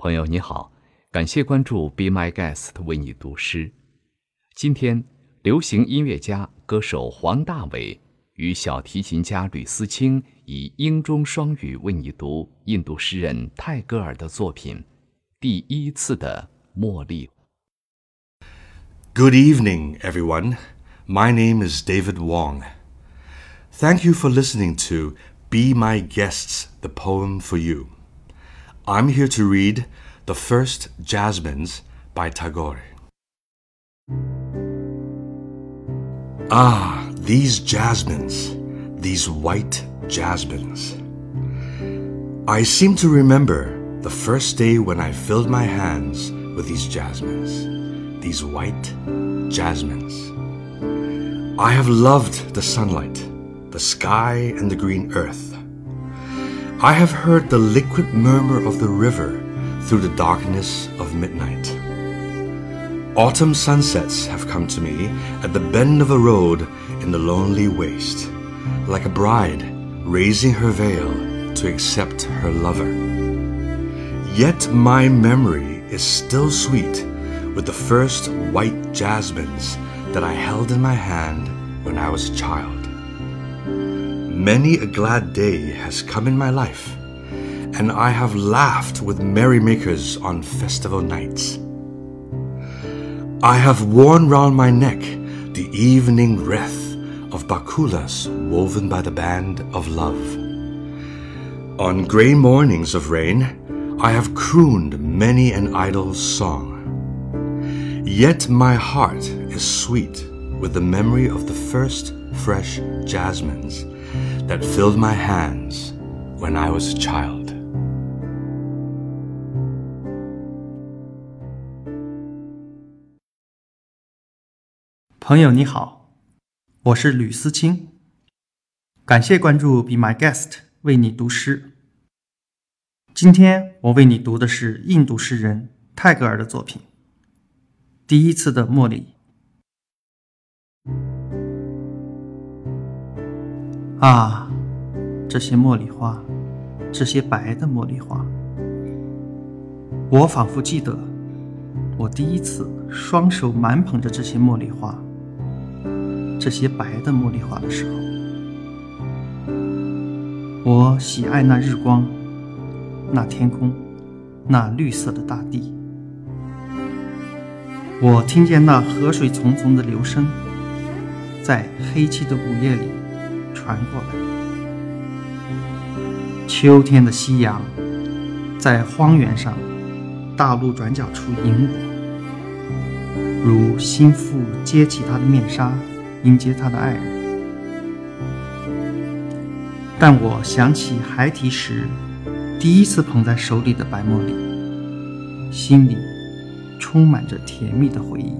朋友你好，感谢关注 Be My Guest 为你读诗。今天，流行音乐家、歌手黄大炜与小提琴家吕思清以英中双语为你读印度诗人泰戈尔的作品《第一次的茉莉》。Good evening, everyone. My name is David Wong. Thank you for listening to Be My Guests, the poem for you. I'm here to read The First Jasmines by Tagore. Ah, these jasmines, these white jasmines. I seem to remember the first day when I filled my hands with these jasmines, these white jasmines. I have loved the sunlight, the sky, and the green earth. I have heard the liquid murmur of the river through the darkness of midnight. Autumn sunsets have come to me at the bend of a road in the lonely waste, like a bride raising her veil to accept her lover. Yet my memory is still sweet with the first white jasmines that I held in my hand when I was a child. Many a glad day has come in my life, and I have laughed with merrymakers on festival nights. I have worn round my neck the evening wreath of bakulas woven by the band of love. On grey mornings of rain, I have crooned many an idle song. Yet my heart is sweet with the memory of the first fresh jasmines that filled my hands when I was a child. 朋友你好，我是吕思清，感谢关注 Be My Guest 为你读诗。今天我为你读的是印度诗人泰戈尔的作品《第一次的茉莉》。啊，这些茉莉花，这些白的茉莉花，我仿佛记得我第一次双手满捧着这些茉莉花，这些白的茉莉花的时候。我喜爱那日光，那天空，那绿色的大地。我听见那河水淙淙的流声，在黑漆的午夜里。传过来。秋天的夕阳，在荒原上，大路转角处迎我，如心腹揭起他的面纱，迎接他的爱人。但我想起孩提时第一次捧在手里的白茉莉，心里充满着甜蜜的回忆。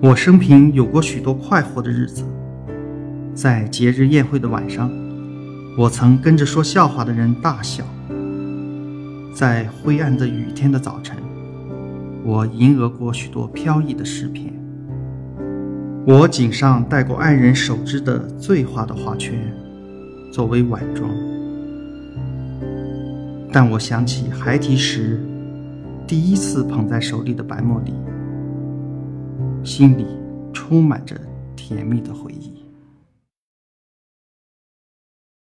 我生平有过许多快活的日子。在节日宴会的晚上，我曾跟着说笑话的人大笑；在灰暗的雨天的早晨，我吟额过许多飘逸的诗篇。我颈上戴过爱人手织的醉花的花圈，作为晚装。但我想起孩提时第一次捧在手里的白茉莉，心里充满着甜蜜的回忆。